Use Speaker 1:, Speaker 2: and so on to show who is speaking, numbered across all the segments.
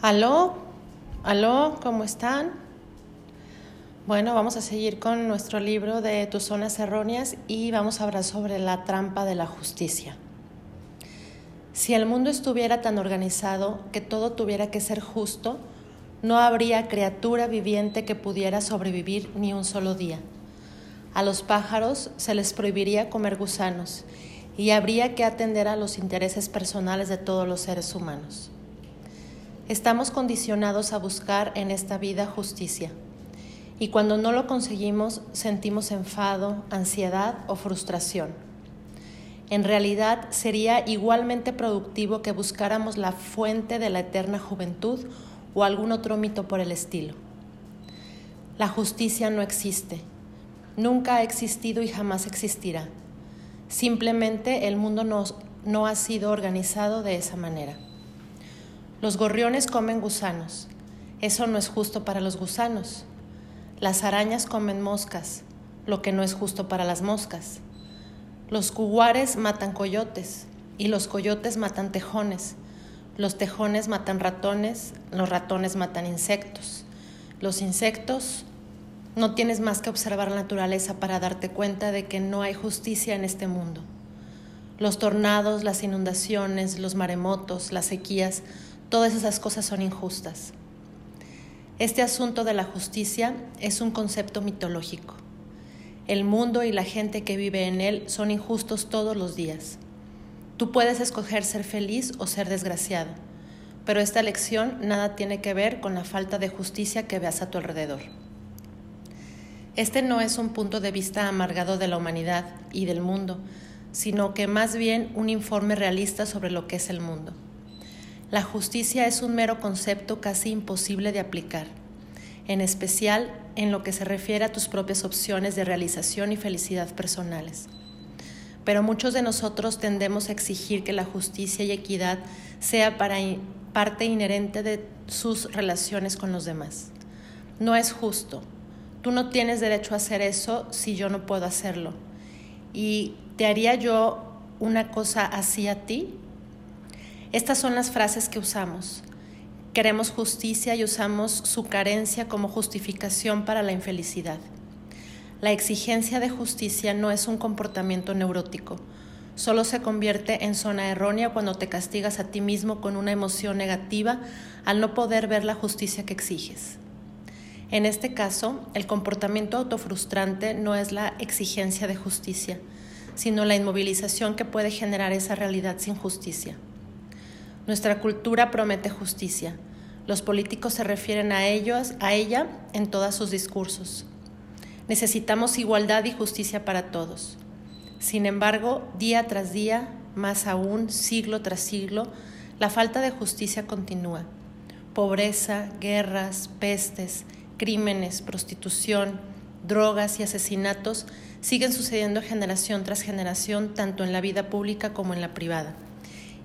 Speaker 1: Aló, aló, ¿cómo están? Bueno, vamos a seguir con nuestro libro de Tus zonas erróneas y vamos a hablar sobre la trampa de la justicia. Si el mundo estuviera tan organizado que todo tuviera que ser justo, no habría criatura viviente que pudiera sobrevivir ni un solo día. A los pájaros se les prohibiría comer gusanos y habría que atender a los intereses personales de todos los seres humanos. Estamos condicionados a buscar en esta vida justicia. Y cuando no lo conseguimos, sentimos enfado, ansiedad o frustración. En realidad, sería igualmente productivo que buscáramos la fuente de la eterna juventud o algún otro mito por el estilo. La justicia no existe, nunca ha existido y jamás existirá. Simplemente el mundo no, no ha sido organizado de esa manera. Los gorriones comen gusanos. Eso no es justo para los gusanos. Las arañas comen moscas, lo que no es justo para las moscas. Los cuguares matan coyotes y los coyotes matan tejones. Los tejones matan ratones, los ratones matan insectos. Los insectos no tienes más que observar la naturaleza para darte cuenta de que no hay justicia en este mundo. Los tornados, las inundaciones, los maremotos, las sequías Todas esas cosas son injustas. Este asunto de la justicia es un concepto mitológico. El mundo y la gente que vive en él son injustos todos los días. Tú puedes escoger ser feliz o ser desgraciado, pero esta elección nada tiene que ver con la falta de justicia que veas a tu alrededor. Este no es un punto de vista amargado de la humanidad y del mundo, sino que más bien un informe realista sobre lo que es el mundo. La justicia es un mero concepto casi imposible de aplicar, en especial en lo que se refiere a tus propias opciones de realización y felicidad personales. Pero muchos de nosotros tendemos a exigir que la justicia y equidad sea para parte inherente de sus relaciones con los demás. No es justo. Tú no tienes derecho a hacer eso si yo no puedo hacerlo. ¿Y te haría yo una cosa así a ti? Estas son las frases que usamos. Queremos justicia y usamos su carencia como justificación para la infelicidad. La exigencia de justicia no es un comportamiento neurótico, solo se convierte en zona errónea cuando te castigas a ti mismo con una emoción negativa al no poder ver la justicia que exiges. En este caso, el comportamiento autofrustrante no es la exigencia de justicia, sino la inmovilización que puede generar esa realidad sin justicia. Nuestra cultura promete justicia. Los políticos se refieren a ellos, a ella en todos sus discursos. Necesitamos igualdad y justicia para todos. Sin embargo, día tras día, más aún siglo tras siglo, la falta de justicia continúa. Pobreza, guerras, pestes, crímenes, prostitución, drogas y asesinatos siguen sucediendo generación tras generación, tanto en la vida pública como en la privada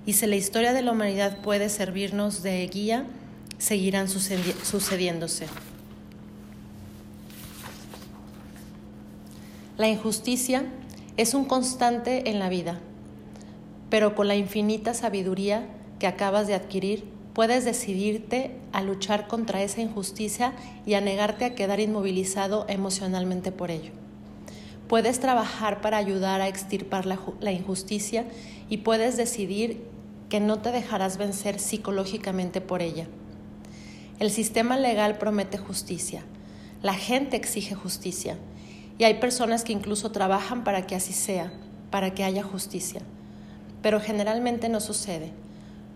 Speaker 1: y si la historia de la humanidad puede servirnos de guía, seguirán sucediéndose. La injusticia es un constante en la vida, pero con la infinita sabiduría que acabas de adquirir, puedes decidirte a luchar contra esa injusticia y a negarte a quedar inmovilizado emocionalmente por ello. Puedes trabajar para ayudar a extirpar la, injusticia y puedes decidir que no te dejarás vencer psicológicamente por ella. El sistema legal promete justicia, la gente exige justicia y hay personas que incluso trabajan para que así sea, para que haya justicia. Pero generalmente no sucede.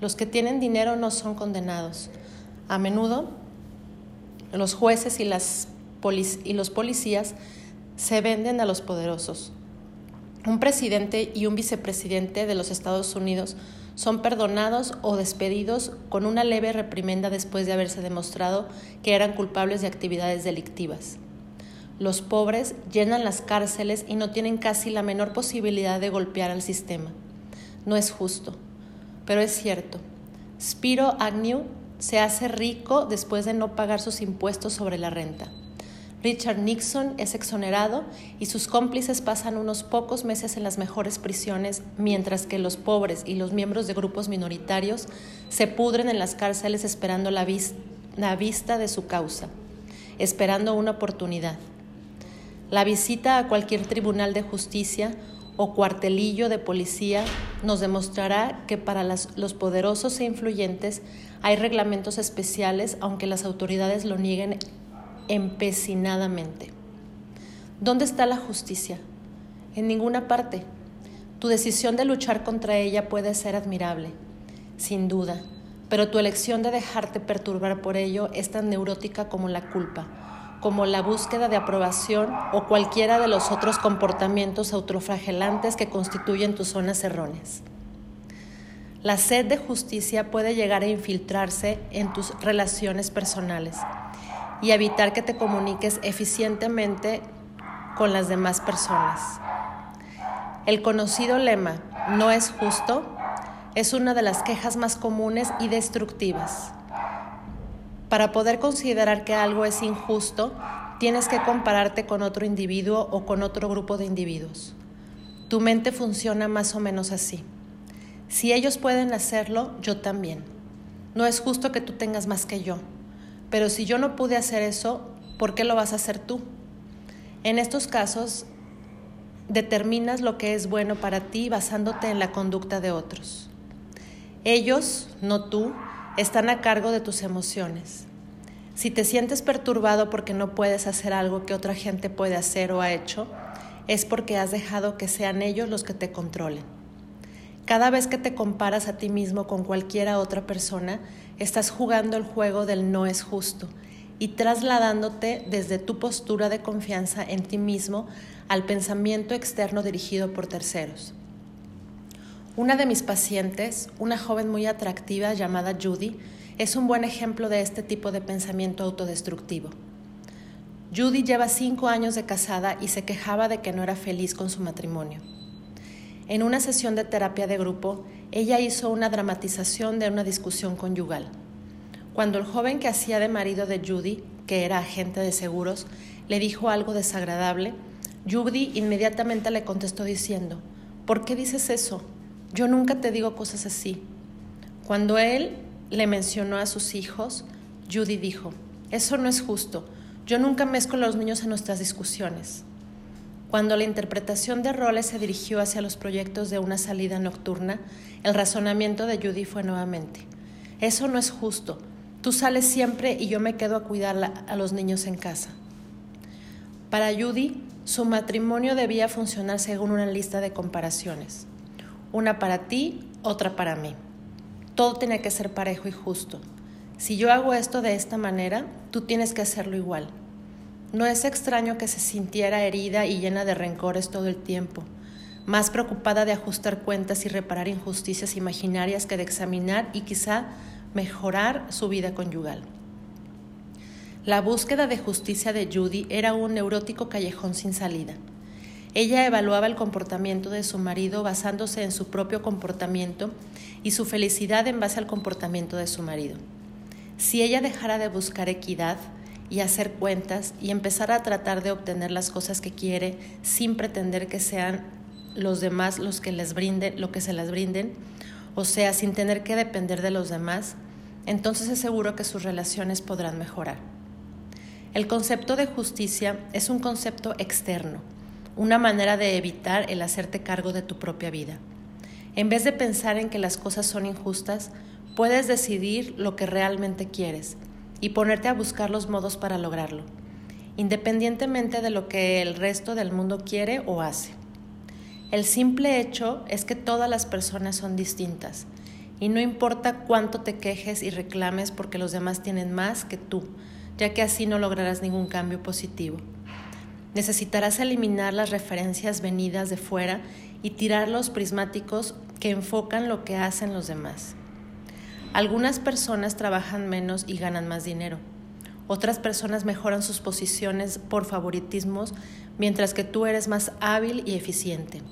Speaker 1: Los que tienen dinero no son condenados. A menudo los jueces y, las y los policías se venden a los poderosos. Un presidente y un vicepresidente de los Estados Unidos son perdonados o despedidos con una leve reprimenda después de haberse demostrado que eran culpables de actividades delictivas. Los pobres llenan las cárceles y no tienen casi la menor posibilidad de golpear al sistema. No es justo, pero es cierto. Spiro Agnew se hace rico después de no pagar sus impuestos sobre la renta. Richard Nixon es exonerado y sus cómplices pasan unos pocos meses en las mejores prisiones, mientras que los pobres y los miembros de grupos minoritarios se pudren en las cárceles esperando la, la vista de su causa, esperando una oportunidad. La visita a cualquier tribunal de justicia o cuartelillo de policía nos demostrará que para los poderosos e influyentes hay reglamentos especiales, aunque las autoridades lo nieguen empecinadamente. ¿Dónde está la justicia? En ninguna parte. Tu decisión de luchar contra ella puede ser admirable, sin duda, pero tu elección de dejarte perturbar por ello es tan neurótica como la culpa, como la búsqueda de aprobación o cualquiera de los otros comportamientos autoflagelantes que constituyen tus zonas erróneas. La sed de justicia puede llegar a infiltrarse en tus relaciones personales y evitar que te comuniques eficientemente con las demás personas. El conocido lema, no es justo, es una de las quejas más comunes y destructivas. Para poder considerar que algo es injusto, tienes que compararte con otro individuo o con otro grupo de individuos. Tu mente funciona más o menos así. Si ellos pueden hacerlo, yo también. No es justo que tú tengas más que yo. Pero si yo no pude hacer eso, ¿por qué lo vas a hacer tú? En estos casos, determinas lo que es bueno para ti basándote en la conducta de otros. Ellos, no tú, están a cargo de tus emociones. Si te sientes perturbado porque no puedes hacer algo que otra gente puede hacer o ha hecho, es porque has dejado que sean ellos los que te controlen. Cada vez que te comparas a ti mismo con cualquiera otra persona, estás jugando el juego del no es justo y trasladándote desde tu postura de confianza en ti mismo al pensamiento externo dirigido por terceros. Una de mis pacientes, una joven muy atractiva llamada Judy, es un buen ejemplo de este tipo de pensamiento autodestructivo. Judy lleva cinco años de casada y se quejaba de que no era feliz con su matrimonio. En una sesión de terapia de grupo, ella hizo una dramatización de una discusión conyugal. Cuando el joven que hacía de marido de Judy, que era agente de seguros, le dijo algo desagradable, Judy inmediatamente le contestó diciendo, ¿por qué dices eso? Yo nunca te digo cosas así. Cuando él le mencionó a sus hijos, Judy dijo, eso no es justo, yo nunca mezclo a los niños en nuestras discusiones. Cuando la interpretación de roles se dirigió hacia los proyectos de una salida nocturna, el razonamiento de Judy fue nuevamente, eso no es justo, tú sales siempre y yo me quedo a cuidar a los niños en casa. Para Judy, su matrimonio debía funcionar según una lista de comparaciones, una para ti, otra para mí. Todo tenía que ser parejo y justo. Si yo hago esto de esta manera, tú tienes que hacerlo igual. No es extraño que se sintiera herida y llena de rencores todo el tiempo, más preocupada de ajustar cuentas y reparar injusticias imaginarias que de examinar y quizá mejorar su vida conyugal. La búsqueda de justicia de Judy era un neurótico callejón sin salida. Ella evaluaba el comportamiento de su marido basándose en su propio comportamiento y su felicidad en base al comportamiento de su marido. Si ella dejara de buscar equidad, y hacer cuentas y empezar a tratar de obtener las cosas que quiere sin pretender que sean los demás los que les brinden lo que se las brinden, o sea, sin tener que depender de los demás, entonces es seguro que sus relaciones podrán mejorar. El concepto de justicia es un concepto externo, una manera de evitar el hacerte cargo de tu propia vida. En vez de pensar en que las cosas son injustas, puedes decidir lo que realmente quieres y ponerte a buscar los modos para lograrlo, independientemente de lo que el resto del mundo quiere o hace. El simple hecho es que todas las personas son distintas y no importa cuánto te quejes y reclames porque los demás tienen más que tú, ya que así no lograrás ningún cambio positivo. Necesitarás eliminar las referencias venidas de fuera y tirar los prismáticos que enfocan lo que hacen los demás. Algunas personas trabajan menos y ganan más dinero. Otras personas mejoran sus posiciones por favoritismos, mientras que tú eres más hábil y eficiente.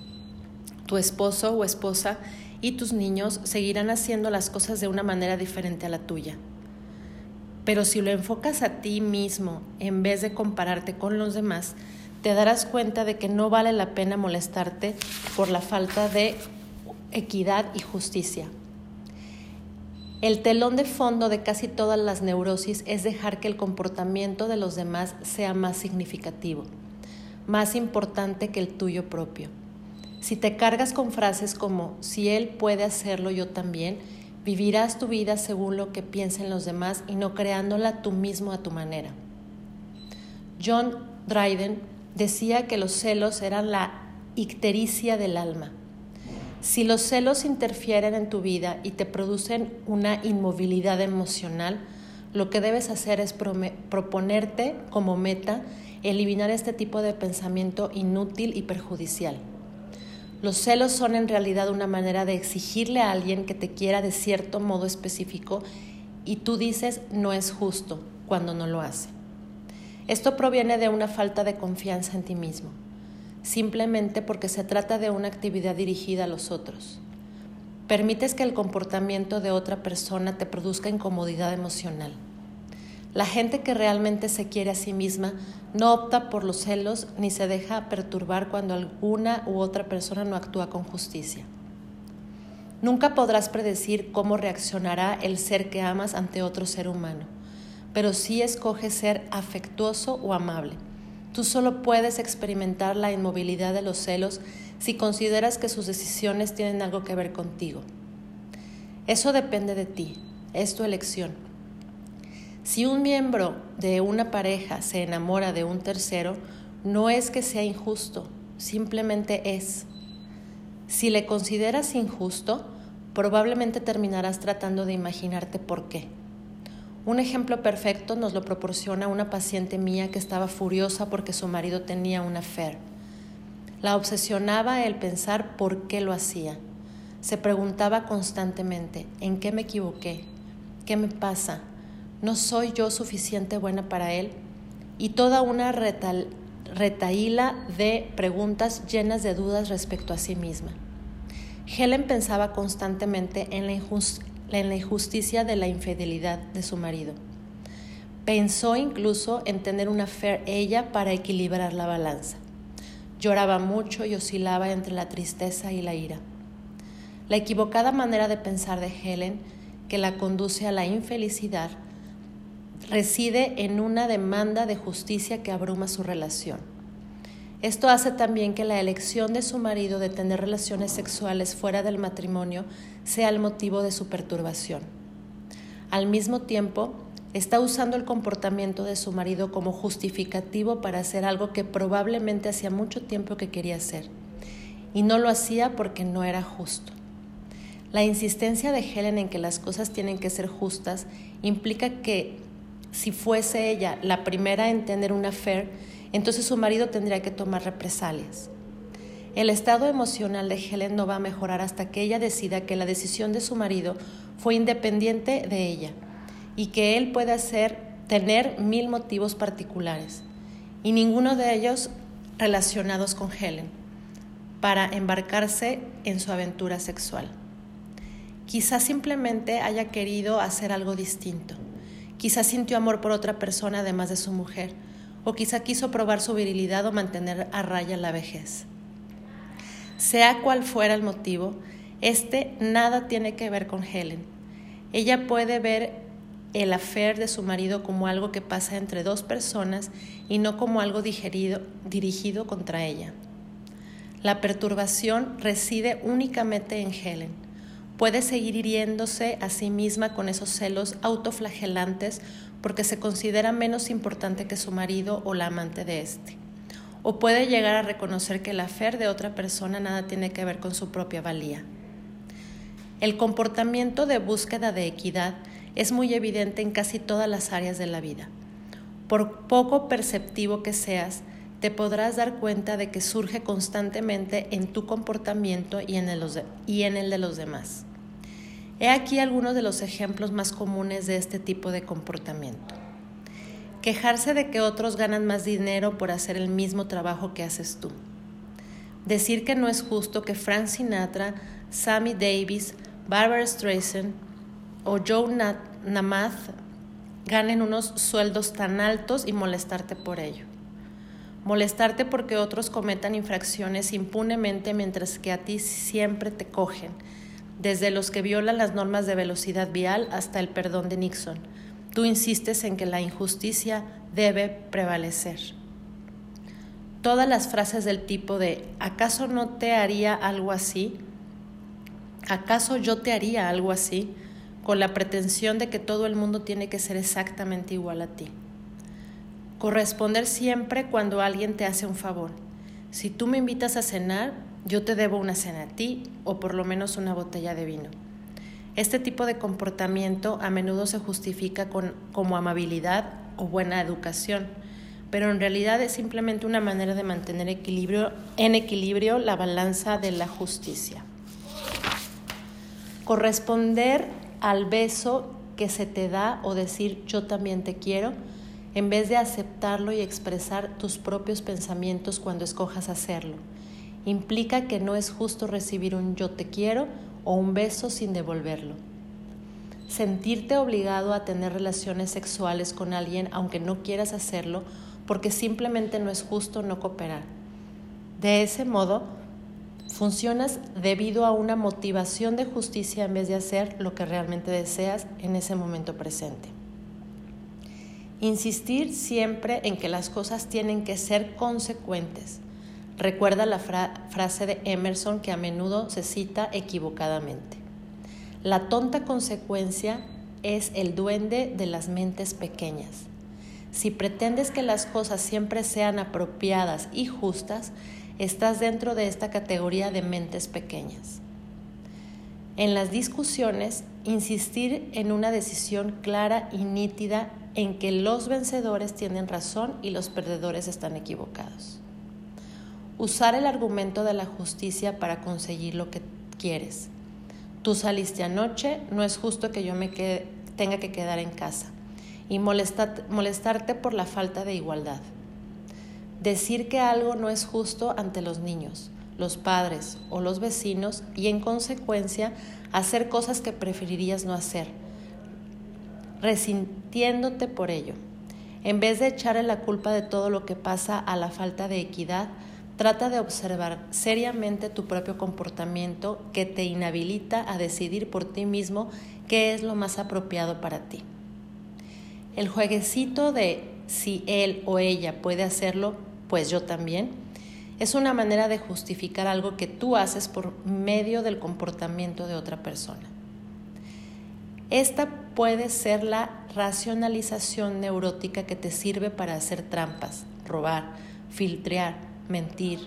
Speaker 1: Tu esposo o esposa y tus niños seguirán haciendo las cosas de una manera diferente a la tuya. Pero si lo enfocas a ti mismo en vez de compararte con los demás, te darás cuenta de que no vale la pena molestarte por la falta de equidad y justicia. El telón de fondo de casi todas las neurosis es dejar que el comportamiento de los demás sea más significativo, más importante que el tuyo propio. Si te cargas con frases como si él puede hacerlo yo también, Vivirás tu vida según lo que piensen los demás y no creándola tú mismo a tu manera. John Dryden decía que los celos eran la ictericia del alma. Si los celos interfieren en tu vida y te producen una inmovilidad emocional, lo que debes hacer es proponerte como meta eliminar este tipo de pensamiento inútil y perjudicial. Los celos son en realidad una manera de exigirle a alguien que te quiera de cierto modo específico y tú dices no es justo cuando no lo hace. Esto proviene de una falta de confianza en ti mismo, simplemente porque se trata de una actividad dirigida a los otros. Permites que el comportamiento de otra persona te produzca incomodidad emocional. La gente que realmente se quiere a sí misma no opta por los celos ni se deja perturbar cuando alguna u otra persona no actúa con justicia. Nunca podrás predecir cómo reaccionará el ser que amas ante otro ser humano, pero sí escoge ser afectuoso o amable. Tú solo puedes experimentar la inmovilidad de los celos si consideras que sus decisiones tienen algo que ver contigo. Eso depende de ti, es tu elección si un miembro de una pareja se enamora de un tercero, no es que sea injusto, simplemente es. Si le consideras injusto, probablemente terminarás tratando de imaginarte por qué. Un ejemplo perfecto nos lo proporciona una paciente mía que estaba furiosa porque su marido tenía una affair. La obsesionaba el pensar por qué lo hacía. Se preguntaba constantemente, ¿en qué me equivoqué? ¿Qué me pasa? ¿No soy yo suficiente buena para él? Y toda una retal, retaíla de preguntas llenas de dudas respecto a sí misma. Helen pensaba constantemente en la, en la injusticia de la infidelidad de su marido. Pensó incluso en tener una fe ella para equilibrar la balanza. Lloraba mucho y oscilaba entre la tristeza y la ira. La equivocada manera de pensar de Helen, que la conduce a la infelicidad, reside en una demanda de justicia que abruma su relación. Esto hace también que la elección de su marido de tener relaciones sexuales fuera del matrimonio sea el motivo de su perturbación. Al mismo tiempo, está usando el comportamiento de su marido como justificativo para hacer algo que probablemente hacía mucho tiempo que quería hacer, y no lo hacía porque no era justo. La insistencia de Helen en que las cosas tienen que ser justas implica que si fuese ella la primera en tener una affair, entonces su marido tendría que tomar represalias. El estado emocional de Helen no va a mejorar hasta que ella decida que la decisión de su marido fue independiente de ella y que él puede hacer, tener mil motivos particulares y ninguno de ellos relacionados con Helen para embarcarse en su aventura sexual. Quizás simplemente haya querido hacer algo distinto Quizá sintió amor por otra persona además de su mujer, o quizá quiso probar su virilidad o mantener a raya la vejez. Sea cual fuera el motivo, este nada tiene que ver con Helen. Ella puede ver el afer de su marido como algo que pasa entre dos personas y no como algo dirigido contra ella. La perturbación reside únicamente en Helen puede seguir hiriéndose a sí misma con esos celos autoflagelantes porque se considera menos importante que su marido o la amante de éste. O puede llegar a reconocer que la fe de otra persona nada tiene que ver con su propia valía. El comportamiento de búsqueda de equidad es muy evidente en casi todas las áreas de la vida. Por poco perceptivo que seas, te podrás dar cuenta de que surge constantemente en tu comportamiento y en el, y en el de los demás. He aquí algunos de los ejemplos más comunes de este tipo de comportamiento. Quejarse de que otros ganan más dinero por hacer el mismo trabajo que haces tú. Decir que no es justo que Frank Sinatra, Sammy Davis, Barbara Streisand o Joe Namath ganen unos sueldos tan altos y molestarte por ello. Molestarte porque otros cometan infracciones impunemente mientras que a ti siempre te cogen, desde los que violan las normas de velocidad vial hasta el perdón de Nixon. Tú insistes en que la injusticia debe prevalecer. Todas las frases del tipo de ¿acaso no te haría algo así? ¿Acaso yo te haría algo así? con la pretensión de que todo el mundo tiene que ser exactamente igual a ti. Corresponder siempre cuando alguien te hace un favor. Si tú me invitas a cenar, yo te debo una cena a ti o por lo menos una botella de vino. Este tipo de comportamiento a menudo se justifica con, como amabilidad o buena educación, pero en realidad es simplemente una manera de mantener en equilibrio la balanza de la justicia. Corresponder al beso que se te da o decir yo también te quiero, en vez de aceptarlo y expresar tus propios pensamientos cuando escojas hacerlo. Implica que no es justo recibir un yo te quiero o un beso sin devolverlo. Sentirte obligado a tener relaciones sexuales con alguien aunque no quieras hacerlo porque simplemente no es justo no cooperar. De ese modo, Funcionas debido a una motivación de justicia en vez de hacer lo que realmente deseas en ese momento presente. Insistir siempre en que las cosas tienen que ser consecuentes. Recuerda la frase de Emerson que a menudo se cita equivocadamente. La tonta consecuencia es el duende de las mentes pequeñas. Si pretendes que las cosas siempre sean apropiadas y justas, estás dentro de esta categoría de mentes pequeñas. En las discusiones, insistir en una decisión clara y nítida en que los vencedores tienen razón y los perdedores están equivocados. Usar el argumento de la justicia para conseguir lo que quieres. Tú saliste anoche, no es justo que yo me tenga que quedar en casa. Y molestarte por la falta de igualdad decir que algo no es justo ante los niños, los padres o los vecinos y en consecuencia hacer cosas que preferirías no hacer, resintiéndote por ello. En vez de echarle la culpa de todo lo que pasa a la falta de equidad, trata de observar seriamente tu propio comportamiento que te inhabilita a decidir por ti mismo qué es lo más apropiado para ti. El jueguecito de si él o ella puede hacerlo, pues yo también, es una manera de justificar algo que tú haces por medio del comportamiento de otra persona. Esta puede ser la racionalización neurótica que te sirve para hacer trampas, robar, filtrear, mentir,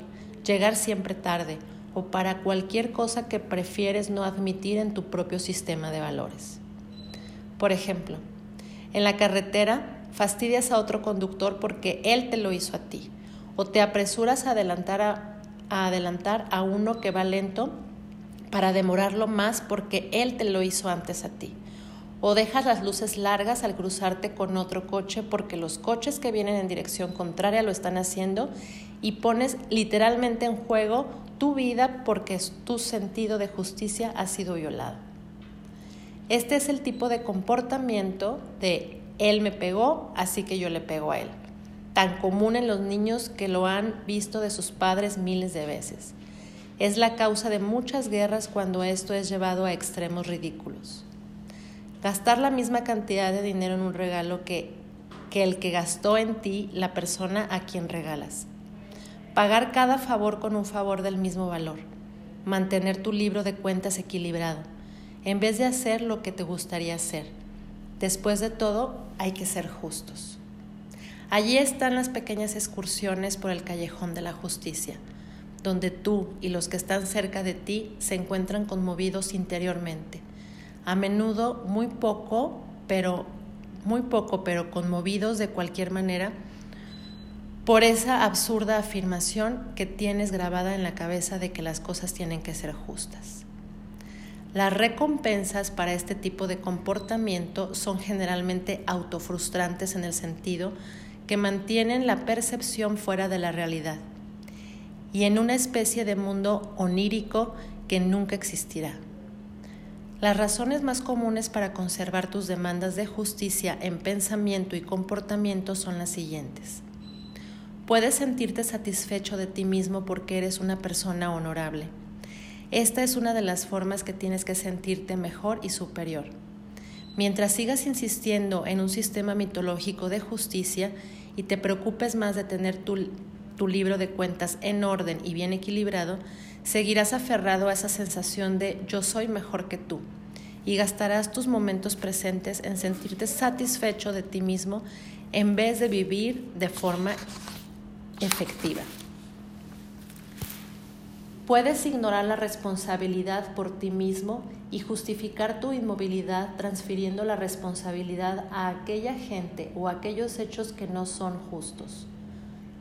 Speaker 1: llegar siempre tarde o para cualquier cosa que prefieres no admitir en tu propio sistema de valores. Por ejemplo, en la carretera fastidias a otro conductor porque él te lo hizo a ti o te apresuras a adelantar a, adelantar a uno que va lento para demorarlo más porque él te lo hizo antes a ti. O dejas las luces largas al cruzarte con otro coche porque los coches que vienen en dirección contraria lo están haciendo y pones literalmente en juego tu vida porque tu sentido de justicia ha sido violado. Este es el tipo de comportamiento de él me pegó, así que yo le pego a él tan común en los niños que lo han visto de sus padres miles de veces. Es la causa de muchas guerras cuando esto es llevado a extremos ridículos. Gastar la misma cantidad de dinero en un regalo que, que el que gastó en ti la persona a quien regalas. Pagar cada favor con un favor del mismo valor. Mantener tu libro de cuentas equilibrado, en vez de hacer lo que te gustaría hacer. Después de todo, hay que ser justos. Allí están las pequeñas excursiones por el callejón de la justicia, donde tú y los que están cerca de ti se encuentran conmovidos interiormente. A menudo muy poco, pero muy poco, pero conmovidos de cualquier manera por esa absurda afirmación que tienes grabada en la cabeza de que las cosas tienen que ser justas. Las recompensas para este tipo de comportamiento son generalmente autofrustrantes en el sentido que mantienen la percepción fuera de la realidad y en una especie de mundo onírico que nunca existirá. Las razones más comunes para conservar tus demandas de justicia en pensamiento y comportamiento son las siguientes. Puedes sentirte satisfecho de ti mismo porque eres una persona honorable. Esta es una de las formas que tienes que sentirte mejor y superior. Mientras sigas insistiendo en un sistema mitológico de justicia y te preocupes más de tener tu, tu libro de cuentas en orden y bien equilibrado, seguirás aferrado a esa sensación de yo soy mejor que tú y gastarás tus momentos presentes en sentirte satisfecho de ti mismo en vez de vivir de forma efectiva. Puedes ignorar la responsabilidad por ti mismo y justificar tu inmovilidad transfiriendo la responsabilidad a aquella gente o aquellos hechos que no son justos.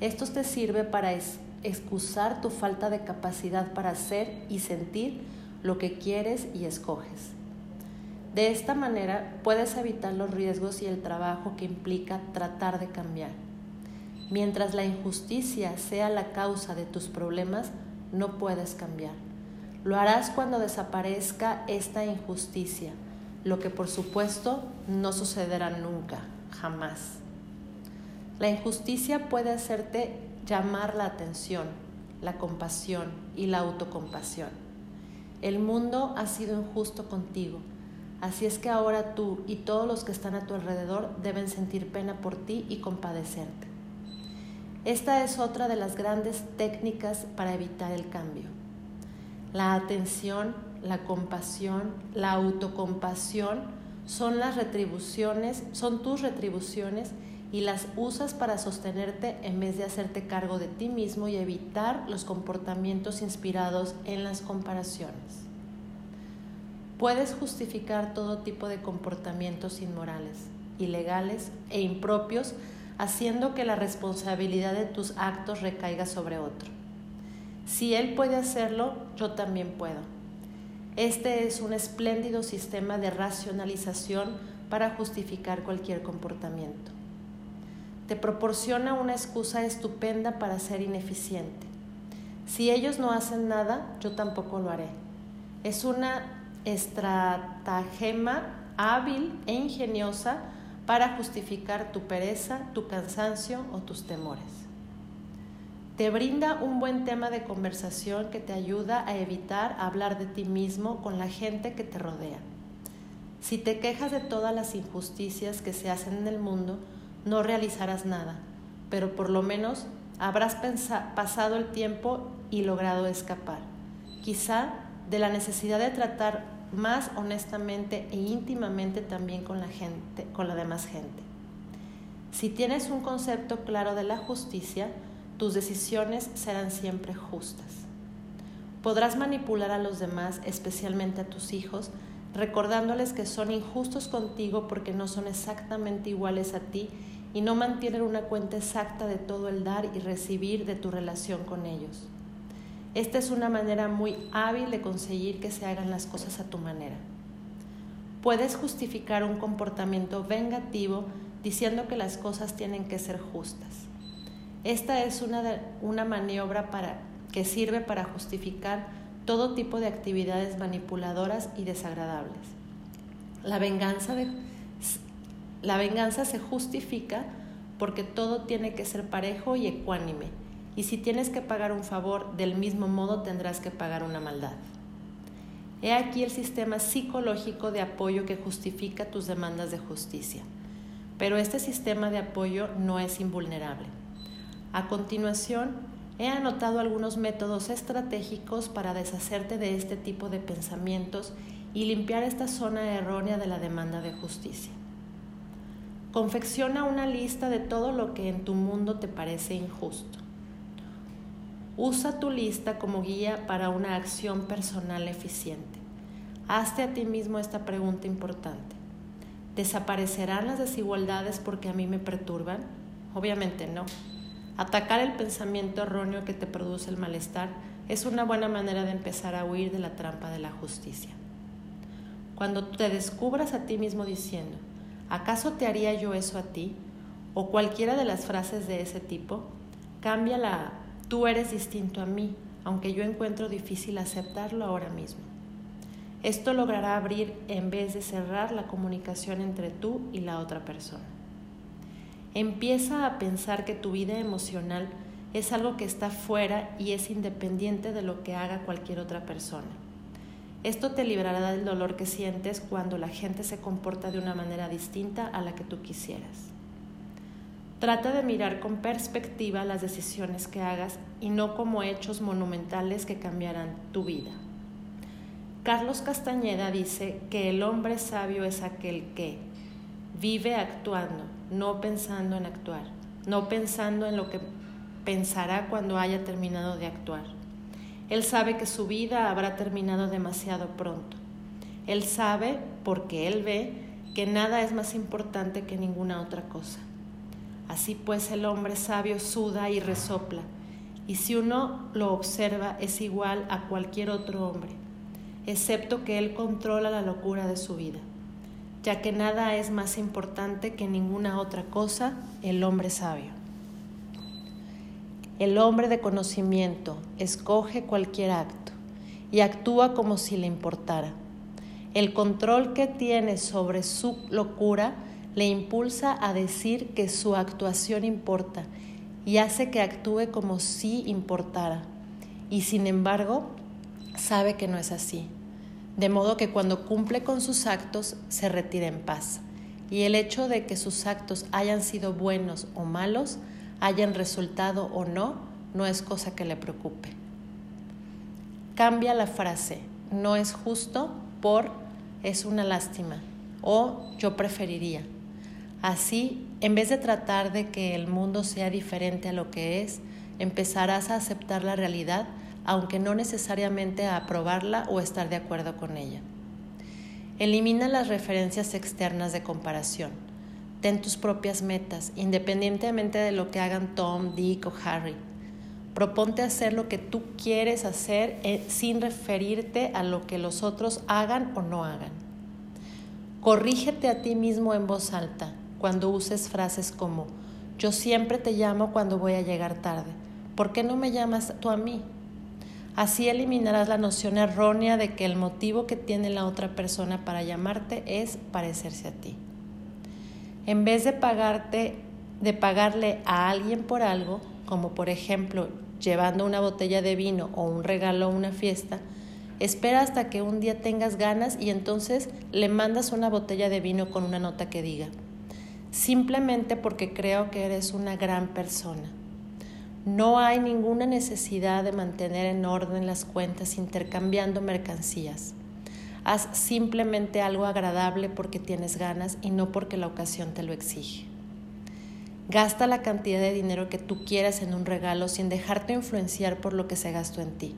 Speaker 1: Esto te sirve para excusar tu falta de capacidad para hacer y sentir lo que quieres y escoges. De esta manera puedes evitar los riesgos y el trabajo que implica tratar de cambiar. Mientras la injusticia sea la causa de tus problemas, no puedes cambiar. Lo harás cuando desaparezca esta injusticia, lo que por supuesto no sucederá nunca, jamás. La injusticia puede hacerte llamar la atención, la compasión y la autocompasión. El mundo ha sido injusto contigo, así es que ahora tú y todos los que están a tu alrededor deben sentir pena por ti y compadecerte. Esta es otra de las grandes técnicas para evitar el cambio. La atención, la compasión, la autocompasión son son tus retribuciones y las usas para sostenerte en vez de hacerte cargo de ti mismo y evitar los comportamientos inspirados en las comparaciones. Puedes justificar todo tipo de comportamientos inmorales, ilegales e impropios haciendo que la responsabilidad de tus actos recaiga sobre otro. Si Él puede hacerlo, yo también puedo. Este es un espléndido sistema de racionalización para justificar cualquier comportamiento. Te proporciona una excusa estupenda para ser ineficiente. Si ellos no hacen nada, yo tampoco lo haré. Es una estratagema hábil e ingeniosa para justificar tu pereza, tu cansancio o tus temores. Te brinda un buen tema de conversación que te ayuda a evitar hablar de ti mismo con la gente que te rodea. Si te quejas de todas las injusticias que se hacen en el mundo, no realizarás nada, pero por lo menos habrás pasado el tiempo y logrado escapar, quizá de la necesidad de tratar más honestamente e íntimamente también con la gente, con la demás gente. Si tienes un concepto claro de la justicia, tus decisiones serán siempre justas. Podrás manipular a los demás, especialmente a tus hijos, recordándoles que son injustos contigo porque no son exactamente iguales a ti y no mantienen una cuenta exacta de todo el dar y recibir de tu relación con ellos. Esta es una manera muy hábil de conseguir que se hagan las cosas a tu manera. Puedes justificar un comportamiento vengativo diciendo que las cosas tienen que ser justas. Esta es una, una maniobra que sirve para justificar todo tipo de actividades manipuladoras y desagradables. La venganza, la venganza se justifica porque todo tiene que ser parejo y ecuánime y si tienes que pagar un favor, del mismo modo tendrás que pagar una maldad. He aquí el sistema psicológico de apoyo que justifica tus demandas de justicia. Pero este sistema de apoyo no es invulnerable. A continuación, he anotado algunos métodos estratégicos para deshacerte de este tipo de pensamientos y limpiar esta zona errónea de la demanda de justicia. Confecciona una lista de todo lo que en tu mundo te parece injusto. Usa tu lista como guía para una acción personal eficiente. Hazte a ti mismo esta pregunta importante. ¿Desaparecerán las desigualdades porque a mí me perturban? Obviamente no. Atacar el pensamiento erróneo que te produce el malestar es una buena manera de empezar a huir de la trampa de la justicia. Cuando te descubras a ti mismo diciendo, ¿acaso te haría yo eso a ti? o cualquiera de las frases de ese tipo, cambia la Tú eres distinto a mí, aunque yo encuentro difícil aceptarlo ahora mismo. Esto logrará abrir en vez de cerrar la comunicación entre tú y la otra persona. Empieza a pensar que tu vida emocional es algo que está fuera y es independiente de lo que haga cualquier otra persona. Esto te librará del dolor que sientes cuando la gente se comporta de una manera distinta a la que tú quisieras. Trata de mirar con perspectiva las decisiones que hagas y no como hechos monumentales que cambiarán tu vida. Carlos Castañeda dice que el hombre sabio es aquel que vive actuando, no pensando en actuar, no pensando en lo que pensará cuando haya terminado de actuar. Él sabe que su vida habrá terminado demasiado pronto. Él sabe, porque él ve, que nada es más importante que ninguna otra cosa. Así pues el hombre sabio suda y resopla, y si uno lo observa es igual a cualquier otro hombre, excepto que él controla la locura de su vida, ya que nada es más importante que ninguna otra cosa el hombre sabio. El hombre de conocimiento escoge cualquier acto y actúa como si le importara. El control que tiene sobre su locura le impulsa a decir que su actuación importa y hace que actúe como si importara. Y sin embargo, sabe que no es así. De modo que cuando cumple con sus actos, se retira en paz. Y el hecho de que sus actos hayan sido buenos o malos, hayan resultado o no, no es cosa que le preocupe. Cambia la frase, no es justo por es una lástima o yo preferiría. Así, en vez de tratar de que el mundo sea diferente a lo que es, empezarás a aceptar la realidad, aunque no necesariamente a aprobarla o estar de acuerdo con ella. Elimina las referencias externas de comparación. Ten tus propias metas, independientemente de lo que hagan Tom, Dick o Harry. Proponte hacer lo que tú quieres hacer eh, sin referirte a lo que los otros hagan o no hagan. Corrígete a ti mismo en voz alta cuando uses frases como yo siempre te llamo cuando voy a llegar tarde. ¿Por qué no me llamas tú a mí? Así eliminarás la noción errónea de que el motivo que tiene la otra persona para llamarte es parecerse a ti. En vez de pagarte de pagarle a alguien por algo, como por ejemplo llevando una botella de vino o un regalo a una fiesta, espera hasta que un día tengas ganas y entonces le mandas una botella de vino con una nota que diga, simplemente porque creo que eres una gran persona. No hay ninguna necesidad de mantener en orden las cuentas intercambiando mercancías. Haz simplemente algo agradable porque tienes ganas y no porque la ocasión te lo exige. Gasta la cantidad de dinero que tú quieras en un regalo sin dejarte influenciar por lo que se gastó en ti.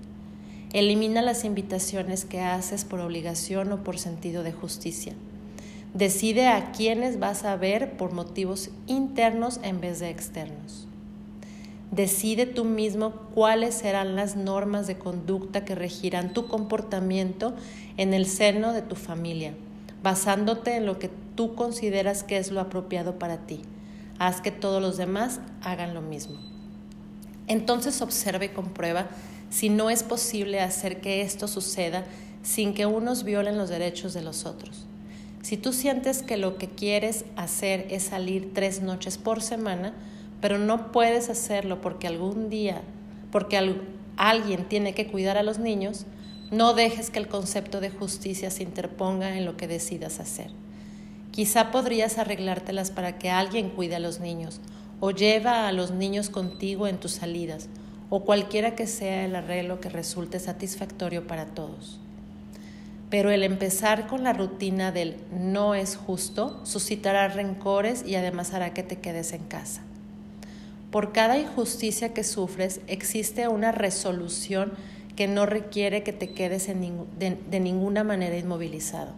Speaker 1: Elimina las invitaciones que haces por obligación o por sentido de justicia. Decide a quiénes vas a ver por motivos internos en vez de externos. Decide tú mismo cuáles serán las normas de conducta que regirán tu comportamiento en el seno de tu familia, basándote en lo que tú consideras que es lo apropiado para ti. Haz que todos los demás hagan lo mismo. Entonces observe y comprueba si no es posible hacer que esto suceda sin que unos violen los derechos de los otros. Si tú sientes que lo que quieres hacer es salir tres noches por semana, pero no puedes hacerlo porque algún día, porque alguien tiene que cuidar a los niños, no dejes que el concepto de justicia se interponga en lo que decidas hacer. Quizá podrías arreglártelas para que alguien cuide a los niños, o lleva a los niños contigo en tus salidas, o cualquiera que sea el arreglo que resulte satisfactorio para todos. Pero el empezar con la rutina del no es justo suscitará rencores y además hará que te quedes en casa. Por cada injusticia que sufres existe una resolución que no requiere que te quedes de ninguna manera inmovilizado.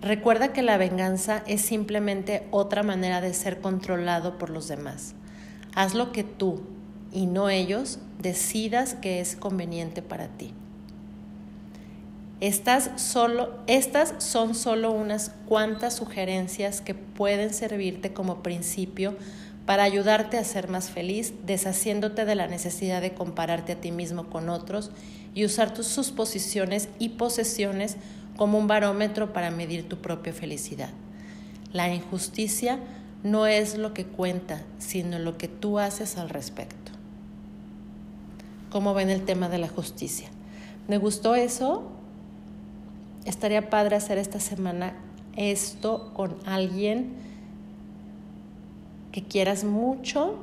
Speaker 1: Recuerda que la venganza es simplemente otra manera de ser controlado por los demás. Haz lo que tú y no ellos decidas que es conveniente para ti. Estas, solo, estas son solo unas cuantas sugerencias que pueden servirte como principio para ayudarte a ser más feliz, deshaciéndote de la necesidad de compararte a ti mismo con otros y usar tus suposiciones y posesiones como un barómetro para medir tu propia felicidad. La injusticia no es lo que cuenta, sino lo que tú haces al respecto. ¿Cómo ven el tema de la justicia? Me gustó eso. Estaría padre hacer esta semana esto con alguien que quieras mucho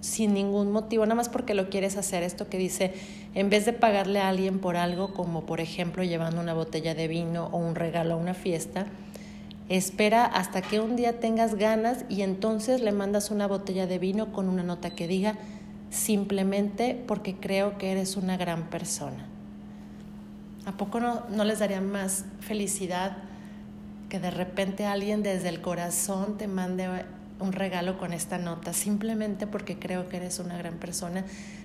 Speaker 1: sin ningún motivo, nada más porque lo quieres hacer. Esto que dice, en vez de pagarle a alguien por algo, como por ejemplo llevando una botella de vino o un regalo a una fiesta, espera hasta que un día tengas ganas y entonces le mandas una botella de vino con una nota que diga, simplemente porque creo que eres una gran persona. ¿A poco no, no les daría más felicidad que de repente alguien desde el corazón te mande un regalo con esta nota, simplemente porque creo que eres una gran persona,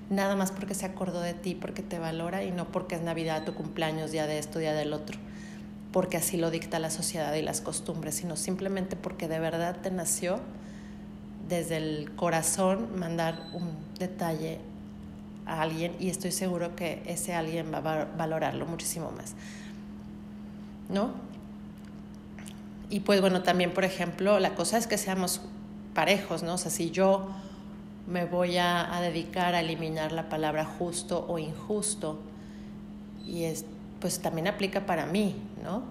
Speaker 1: nada más porque se acordó de ti, porque te valora y no porque es Navidad, tu cumpleaños, día de esto, día del otro, porque así lo dicta la sociedad y las costumbres, sino simplemente porque de verdad te nació desde el corazón mandar un detalle a alguien y estoy seguro que ese alguien va a valorarlo muchísimo más. ¿No? Y pues bueno, también por ejemplo, la cosa es que seamos parejos, ¿no? O sea, si yo me voy a, dedicar a eliminar la palabra justo o injusto, y es, pues también aplica para mí, ¿no?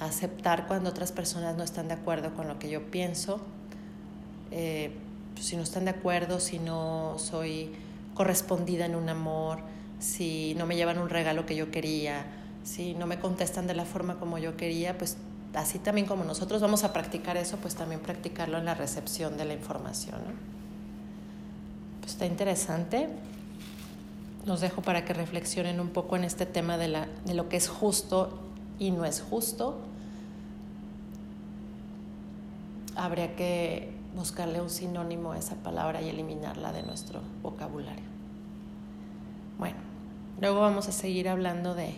Speaker 1: Aceptar cuando otras personas no están de acuerdo con lo que yo pienso, eh, pues, si no están de acuerdo, si no soy correspondida en un amor, si no me llevan un regalo que yo quería, si no me contestan de la forma como yo quería, pues así también como nosotros vamos a practicar eso, pues también practicarlo en la recepción de la información. Pues está interesante. Los dejo para que reflexionen un poco en este tema de, la, de lo que es justo y no es justo. Habría que buscarle un sinónimo a esa palabra y eliminarla de nuestro vocabulario. Bueno, luego vamos a seguir hablando de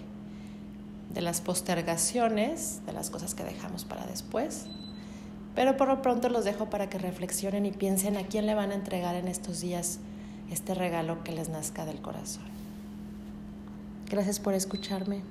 Speaker 1: de las postergaciones, de las cosas que dejamos para después. Pero por lo pronto los dejo para que reflexionen y piensen a quién le van a entregar en estos días este regalo que les nazca del corazón. Gracias por escucharme.